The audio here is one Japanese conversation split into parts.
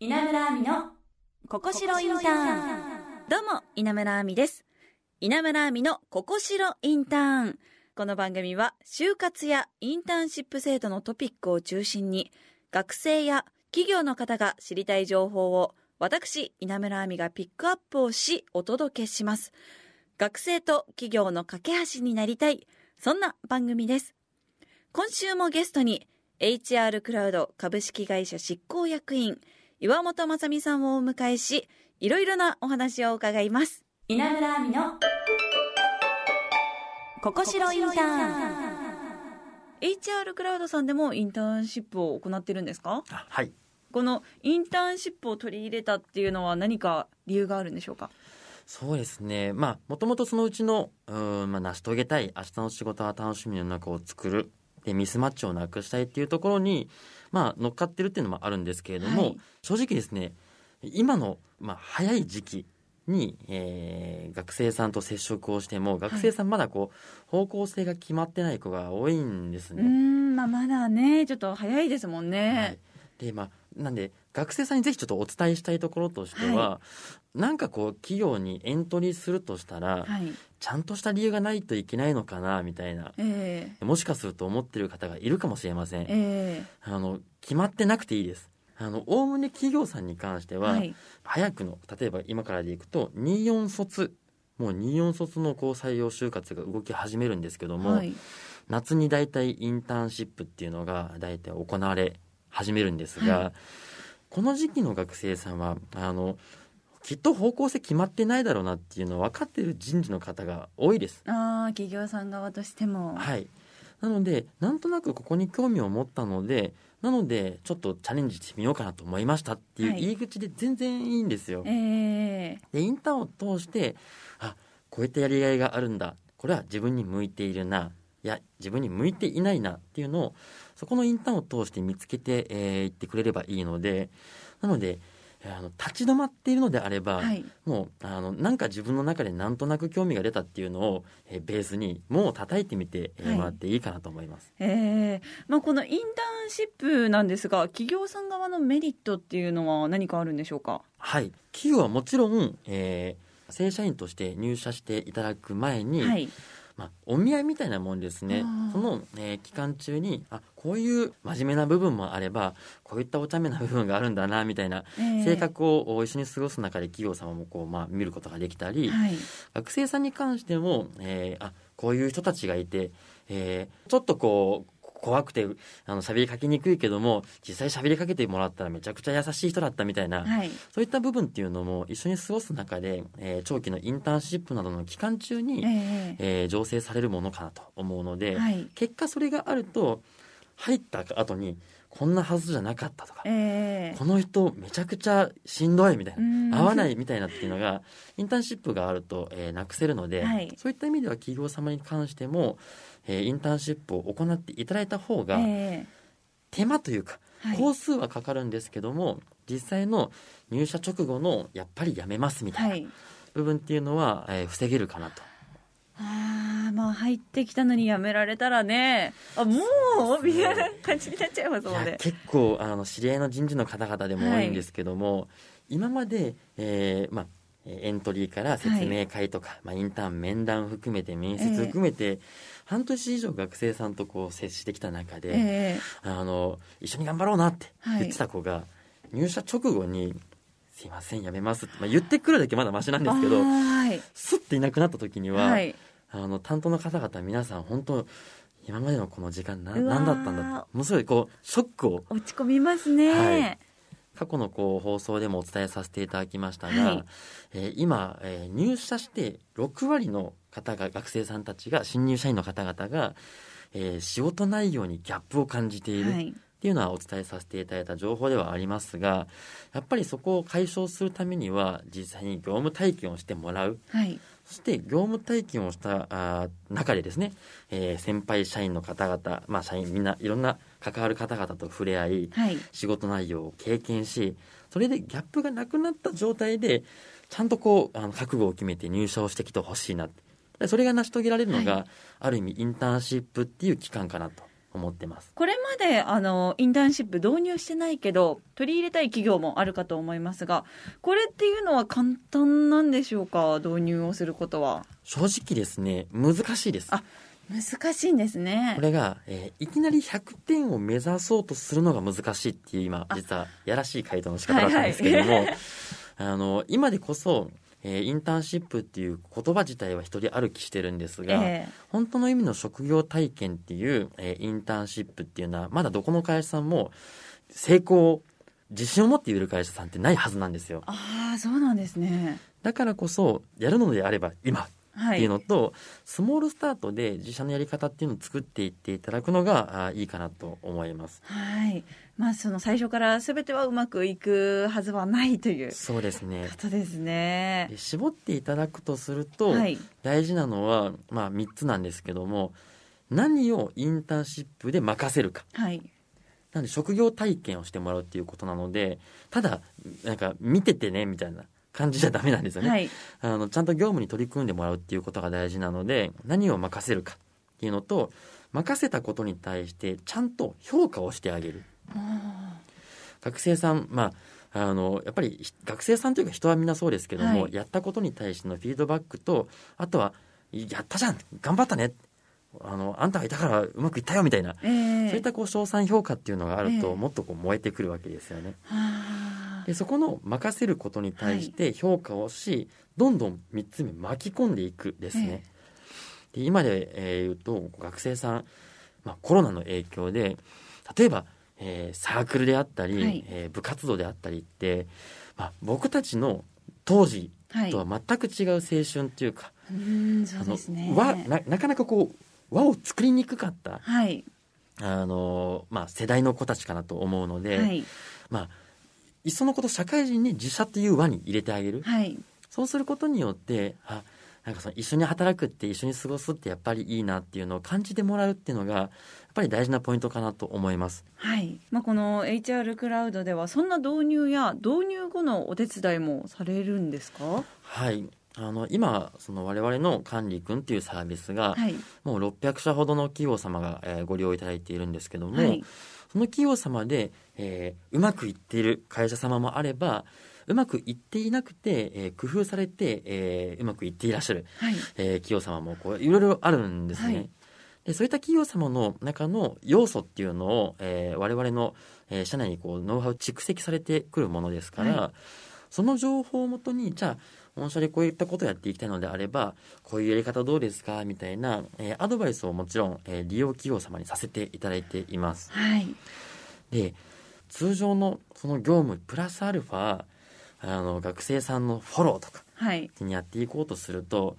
稲村亜美のここしろインターンどうも、稲村亜美です。稲村亜美のここしろインターン。この番組は、就活やインターンシップ制度のトピックを中心に、学生や企業の方が知りたい情報を、私、稲村亜美がピックアップをし、お届けします。学生と企業の架け橋になりたい、そんな番組です。今週もゲストに、HR クラウド株式会社執行役員、岩本正美さんをお迎えし、いろいろなお話を伺います。稲村亜美のここしろインターン。HR クラウドさんでもインターンシップを行ってるんですか？あはい。このインターンシップを取り入れたっていうのは何か理由があるんでしょうか？そうですね。まあもともとそのうちのうーん、まあ、成し遂げたい明日の仕事は楽しみの中を作るでミスマッチをなくしたいっていうところに、まあ、乗っかってるっていうのもあるんですけれども、はい。正直ですね今の、まあ、早い時期に、えー学生さんと接触をしても学生さんまだこう、方向性が決まってない子が多いんですうね。んまあまだねちょっと早いですもんね、はい、でまあなんで学生さんにぜひちょっとお伝えしたいところとしては、なんかこう企業にエントリーするとしたら、はい。ちゃんとした理由がないといけないのかなみたいな。えもしかすると思ってる方がいるかもしれません、ええ。あの決まってなくていいです。あのおおむね企業さんに関しては、えはい。早くの例えば今からでいくと24卒もう24卒のこう採用就活が動き始めるんですけども、はい。夏に大体インターンシップっていうのが大体行われ始めるんですが、はいこの時期の学生さんはあのきっと方向性決まってないだろうなっていうのを分かってる人事の方が多いです。ああ企業さん側としても。はい、なのでなんとなくここに興味を持ったのでなのでちょっとチャレンジしてみようかなと思いましたっていうはい。言い口で全然いいんですよ。ええでインターンを通してあこういったやりがいがあるんだ。これは自分に向いているないや自分に向いていないなっていうのをそこのインターンを通して見つけてい、えーってくれればいいのでなのでえーあの立ち止まっているのであれば、はい。もうあのなんか自分の中でなんとなく興味が出たっていうのを、えーベースにもう叩いてみて、えーはい。もらっていいかなと思います。ええまあ、このインターンシップなんですが企業さん側のメリットっていうのは何かあるんでしょうか？はい、企業はもちろん、えー正社員として入社していただく前に、はいまあ、お見合いみたいなもんですね。その、えー期間中にあこういう真面目な部分もあればこういったお茶目な部分があるんだなみたいなええ。性格を一緒に過ごす中で企業様もこう、まあ、見ることができたり、はい。学生さんに関しても、えーあこういう人たちがいて、えーちょっとこう怖くてあの喋りかけにくいけども実際喋りかけてもらったらめちゃくちゃ優しい人だったみたいな、はい。そういった部分っていうのも一緒に過ごす中で、えー長期のインターンシップなどの期間中に、ええー醸成されるものかなと思うので、えはい。結果それがあると入った後にこんなはずじゃなかったとか、ええ。この人めちゃくちゃしんどいみたいな、うん。合わないみたいなっていうのが インターンシップがあると、えーなくせるので、はい。そういった意味では企業様に関しても、えーインターンシップを行っていただいた方がえ手間というか、工数はかかるんですけども実際の入社直後のやっぱり辞めますみたいな、はい。部分っていうのは、えー防げるかなと。ああまあ入ってきたのにやめられたらね。あもうみたいな感じになっちゃいますもんね。いや結構あの知り合いの人事の方々でも多いんですけども、今まで、えーまあ、えーエントリーから説明会とか、まあ、インターン面談含めて面接含めて、半年以上学生さんとこう接してきた中で、えあの一緒に頑張ろうなってはい。言ってた子が、入社直後に「すいません辞めます」って、まあ、言ってくるだけまだマシなんえですけどはい。スッていなくなった時には、はいあの担当の方々皆さん本当今までのこの時間な何だったんだってものすごいこうショックを。落ち込みますね、はい。過去のこう放送でもお伝えさせていただきましたが、はい。えー今、えー入社して6割の方が学生さんたちが新入社員の方々が、えー仕事内容にギャップを感じている、はいっていうのはお伝えさせていただいた情報ではありますがやっぱりそこを解消するためには実際に業務体験をしてもらう。はい。そして業務体験をしたあー中でですね、えー先輩社員の方々、まあ、社員みんないろんな関わる方々と触れ合いはい。仕事内容を経験しそれでギャップがなくなった状態でちゃんとこうあの覚悟を決めて入社をしてきてほしいなでそれが成し遂げられるのが、はい。ある意味インターンシップっていう期間かなと思ってます。これまであのインターンシップ導入してないけど取り入れたい企業もあるかと思いますがこれっていうのは簡単なんでしょうか？導入をすることは正直ですね、難しいです。あ難しいんですねこれが、えーいきなり100点を目指そうとするのが難しいっていう今、実はやらしい回答の仕方だったんですけれども、はいは あの、今でこそ、えーインターンシップっていう言葉自体は一人歩きしてるんですが、え本当の意味の職業体験っていう、えーインターンシップっていうのは、まだどこの会社さんも成功を自信を持って言える会社さんってないはずなんですよ。ああそうなんですねだからこそ、やるのであれば今っていうはいのと、スモールスタートで自社のやり方っていうのを作っていっていただくのがいいかなと思います。はい。まあその最初から全てはうまくいくはずはないというそうですね。こ。とですね。で絞っていただくとすると、はい。大事なのは、まあ、3つなんですけども何をインターンシップで任せるか。はい。なんで職業体験をしてもらうっていうことなのでただなんか見ててねみたいな感じじゃダメなんですよね、はい。あのちゃんと業務に取り組んでもらうっていうことが大事なので何を任せるかっていうのと任せたことに対してちゃんと評価をしてあげる。学生さんまああのやっぱりひ学生さんというか人はみんなそうですけども、はい。やったことに対してのフィードバックとあとは「やったじゃん頑張ったね」あのあんたがいたからうまくいったよみたいな、ええ。そういったこう賞賛評価っていうのがあると、ええ。もっとこう燃えてくるわけですよね。はあでそこの任せることに対して評価をし、どんどん3つ目巻き込んでいくですね。で今で、えー言うと学生さん、まあ、コロナの影響で例えば、えーサークルであったり、はい。えー部活動であったりって、まあ、僕たちの当時はい。とは全く違う青春っていうか、うんそうですね。あの輪ななかなかこう輪を作りにくかった、はい。あのまあ、世代の子たちかなと思うので、はい。まあ、いっそのこと社会人に自社という輪に入れてあげる。はいそうすることによって、あ、なんかその一緒に働くって一緒に過ごすってやっぱりいいなっていうのを感じてもらうっていうのが、やっぱり大事なポイントかなと思います。はい、まあ、この HR クラウドではそんな導入や導入後のお手伝いもされるんですか？はい。あの、今、その我々の管理くんっていうサービスが、はいもう600社ほどの企業様が、えーご利用いただいているんですけども、はいその企業様で、えーうまくいっている会社様もあれば、うまくいっていなくて、えー工夫されて、えーうまくいっていらっしゃる、はい。えー企業様もこういろいろあるんですね。はい。でそういった企業様の中の要素っていうのを、えー我々の、えー社内にこうノウハウ蓄積されてくるものですから、はその情報をもとにじゃあ御社でこういったことをやっていきたいのであればこういうやり方どうですか？みたいな、えーアドバイスをもちろん、えー利用企業様にさせていただいています。はい。で通常のその業務プラスアルファあの学生さんのフォローとかはい。にやっていこうとすると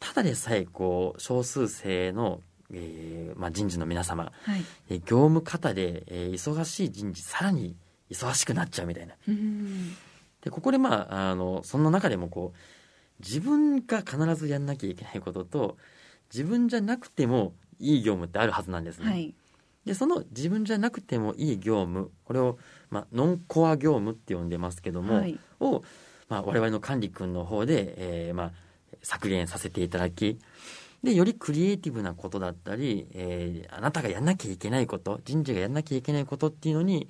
ただでさえこう少数生の、えーまあ、人事の皆様はい。えー業務方で、えー忙しい人事さらに忙しくなっちゃうみたいな。うんでここでまああのそんな中でもこう自分が必ずやんなきゃいけないことと自分じゃなくてもいい業務ってあるはずなんですね。はいでその自分じゃなくてもいい業務これを、まあ、ノンコア業務って呼んでますけども、はいを、まあ、我々の管理君の方で、えーまあ、削減させていただきでよりクリエイティブなことだったり、えーあなたがやんなきゃいけないこと人事がやんなきゃいけないことっていうのに、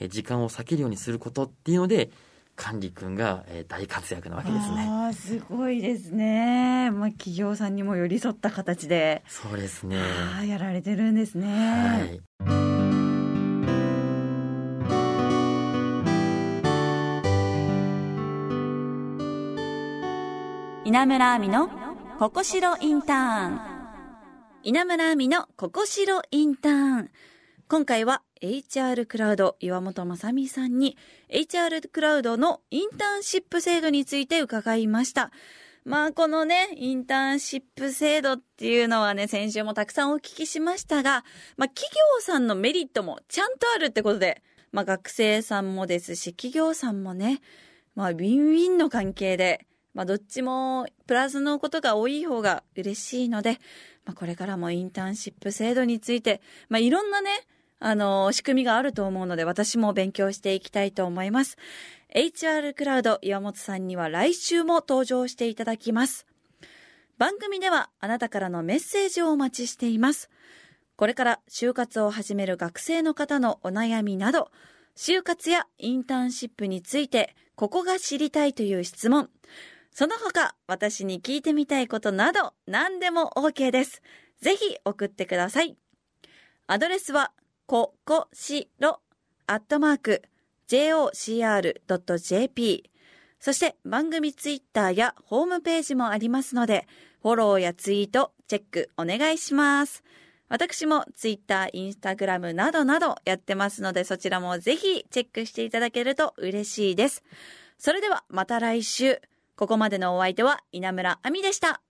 えー時間を避けるようにすることっていうので管理君が、えー大活躍なわけですね。ああすごいですね、まあ、企業さんにも寄り添った形で、そうですね。やられてるんですねはい。稲村亜美のここしろインターン稲村亜美のここしろインターン今回は HR クラウド岩本雅美さんに HR クラウドのインターンシップ制度について伺いました。まあこのね、インターンシップ制度っていうのはね、先週もたくさんお聞きしましたが、まあ企業さんのメリットもちゃんとあるってことで、まあ学生さんもですし、企業さんもね、まあウィンウィンの関係で、まあどっちもプラスのことが多い方が嬉しいので、まあこれからもインターンシップ制度について、まあいろんなね、あの、仕組みがあると思うので、私も勉強していきたいと思います。HR クラウド岩本さんには来週も登場していただきます。番組ではあなたからのメッセージをお待ちしています。これから就活を始める学生の方のお悩みなど、就活やインターンシップについて、ここが知りたいという質問、その他、私に聞いてみたいことなど、何でも OK です。ぜひ送ってください。アドレスは、ここしろ、アットマーク、jocr.jp。そして番組ツイッターやホームページもありますので、フォローやツイート、チェックお願いします。私もツイッター、インスタグラムなどなどやってますので、そちらもぜひチェックしていただけると嬉しいです。それではまた来週。ここまでのお相手は稲村亜美でした。